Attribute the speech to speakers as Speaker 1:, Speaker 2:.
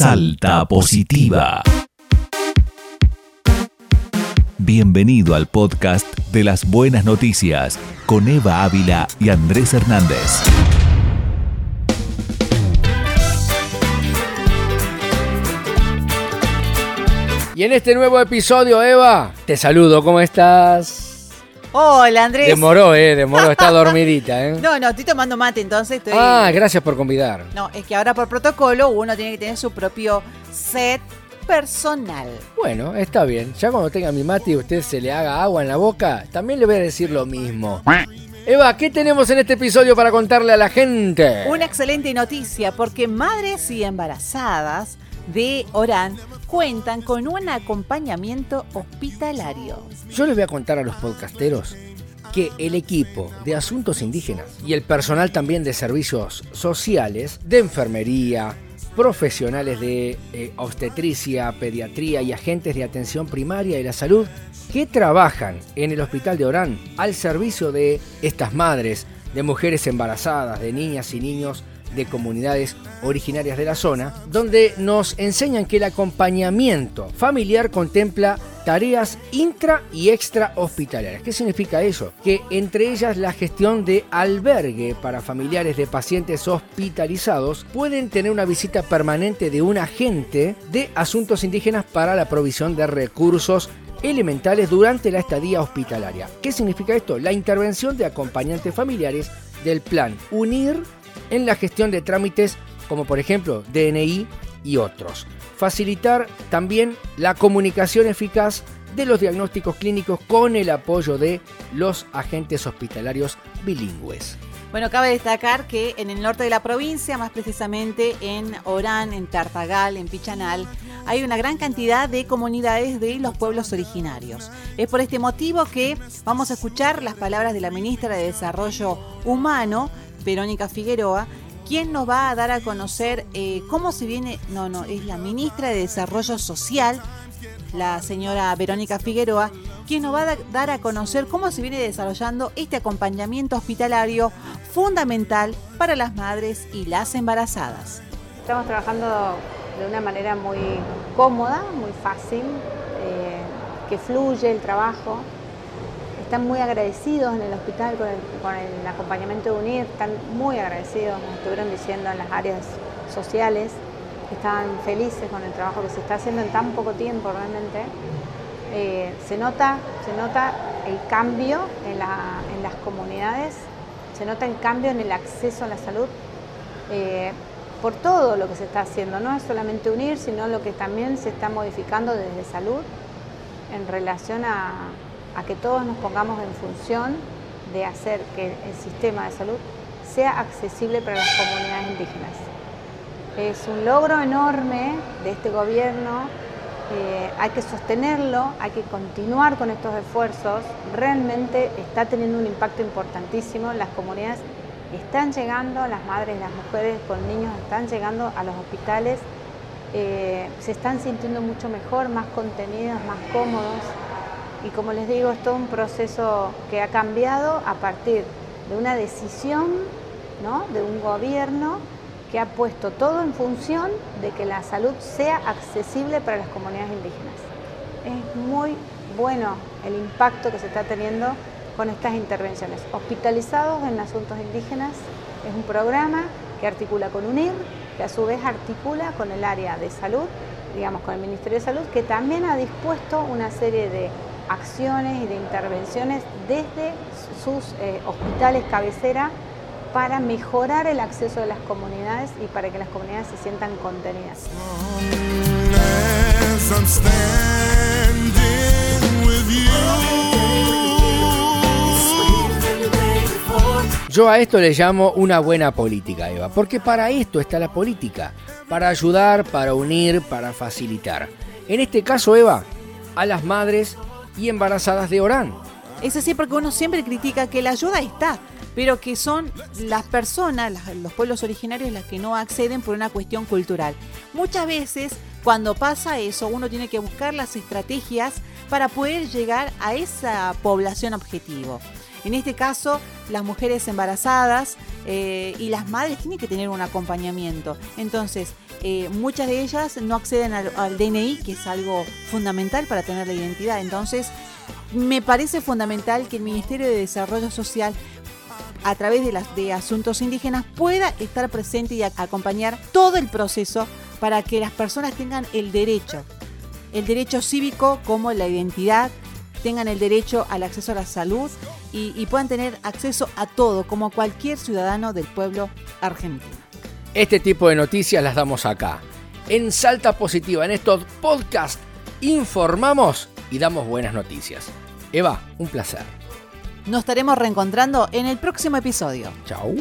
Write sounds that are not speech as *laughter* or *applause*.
Speaker 1: Salta Positiva. Bienvenido al podcast de las buenas noticias con Eva Ávila y Andrés Hernández.
Speaker 2: Y en este nuevo episodio, Eva, te saludo, ¿cómo estás?
Speaker 3: Hola, Andrés.
Speaker 2: Demoró, eh, demoró, está *laughs* dormidita, eh.
Speaker 3: No, no, estoy tomando mate, entonces estoy...
Speaker 2: Ah, gracias por convidar.
Speaker 3: No, es que ahora por protocolo uno tiene que tener su propio set personal.
Speaker 2: Bueno, está bien. Ya cuando tenga mi mate y usted se le haga agua en la boca, también le voy a decir lo mismo. Eva, ¿qué tenemos en este episodio para contarle a la gente?
Speaker 3: Una excelente noticia porque madres y embarazadas de Orán cuentan con un acompañamiento hospitalario.
Speaker 2: Yo les voy a contar a los podcasteros que el equipo de asuntos indígenas y el personal también de servicios sociales, de enfermería, profesionales de eh, obstetricia, pediatría y agentes de atención primaria y la salud que trabajan en el hospital de Orán al servicio de estas madres, de mujeres embarazadas, de niñas y niños de comunidades originarias de la zona, donde nos enseñan que el acompañamiento familiar contempla tareas intra y extra hospitalarias. ¿Qué significa eso? Que entre ellas la gestión de albergue para familiares de pacientes hospitalizados pueden tener una visita permanente de un agente de asuntos indígenas para la provisión de recursos elementales durante la estadía hospitalaria. ¿Qué significa esto? La intervención de acompañantes familiares del plan UNIR en la gestión de trámites como por ejemplo DNI y otros. Facilitar también la comunicación eficaz de los diagnósticos clínicos con el apoyo de los agentes hospitalarios bilingües.
Speaker 3: Bueno, cabe destacar que en el norte de la provincia, más precisamente en Orán, en Tartagal, en Pichanal, hay una gran cantidad de comunidades de los pueblos originarios. Es por este motivo que vamos a escuchar las palabras de la ministra de Desarrollo Humano, Verónica Figueroa, quien nos va a dar a conocer eh, cómo se viene, no, no, es la ministra de Desarrollo Social, la señora Verónica Figueroa, quien nos va a dar a conocer cómo se viene desarrollando este acompañamiento hospitalario fundamental para las madres y las embarazadas.
Speaker 4: Estamos trabajando de una manera muy cómoda, muy fácil, eh, que fluye el trabajo están muy agradecidos en el hospital con el, acompañamiento de UNIR, están muy agradecidos, nos estuvieron diciendo en las áreas sociales, que estaban felices con el trabajo que se está haciendo en tan poco tiempo realmente. Eh, se, nota, se nota el cambio en, las comunidades, se nota el cambio en el acceso a la salud. Eh, por todo lo que se está haciendo, no es solamente unir, sino lo que también se está modificando desde salud en relación a, a que todos nos pongamos en función de hacer que el sistema de salud sea accesible para las comunidades indígenas. Es un logro enorme de este gobierno, eh, hay que sostenerlo, hay que continuar con estos esfuerzos, realmente está teniendo un impacto importantísimo, las comunidades están llegando, las madres, las mujeres con niños están llegando a los hospitales, eh, se están sintiendo mucho mejor, más contenidas, más cómodos y como les digo, es todo un proceso que ha cambiado a partir de una decisión ¿no? de un gobierno que ha puesto todo en función de que la salud sea accesible para las comunidades indígenas. Es muy bueno el impacto que se está teniendo con estas intervenciones. Hospitalizados en Asuntos Indígenas es un programa que articula con UNIR, que a su vez articula con el área de salud, digamos con el Ministerio de Salud, que también ha dispuesto una serie de acciones y de intervenciones desde sus eh, hospitales cabecera para mejorar el acceso de las comunidades y para que las comunidades se sientan contenidas.
Speaker 2: Yo a esto le llamo una buena política, Eva, porque para esto está la política, para ayudar, para unir, para facilitar. En este caso, Eva, a las madres y embarazadas de Orán.
Speaker 3: Es así porque uno siempre critica que la ayuda está, pero que son las personas, los pueblos originarios, las que no acceden por una cuestión cultural. Muchas veces, cuando pasa eso, uno tiene que buscar las estrategias para poder llegar a esa población objetivo. En este caso, las mujeres embarazadas eh, y las madres tienen que tener un acompañamiento. Entonces, eh, muchas de ellas no acceden al, DNI, que es algo fundamental para tener la identidad. Entonces, me parece fundamental que el Ministerio de Desarrollo Social a través de, las, de asuntos indígenas pueda estar presente y acompañar todo el proceso para que las personas tengan el derecho, el derecho cívico como la identidad, tengan el derecho al acceso a la salud y puedan tener acceso a todo como cualquier ciudadano del pueblo argentino.
Speaker 2: Este tipo de noticias las damos acá. En Salta Positiva, en estos podcasts, informamos y damos buenas noticias. Eva, un placer.
Speaker 3: Nos estaremos reencontrando en el próximo episodio.
Speaker 2: Chau.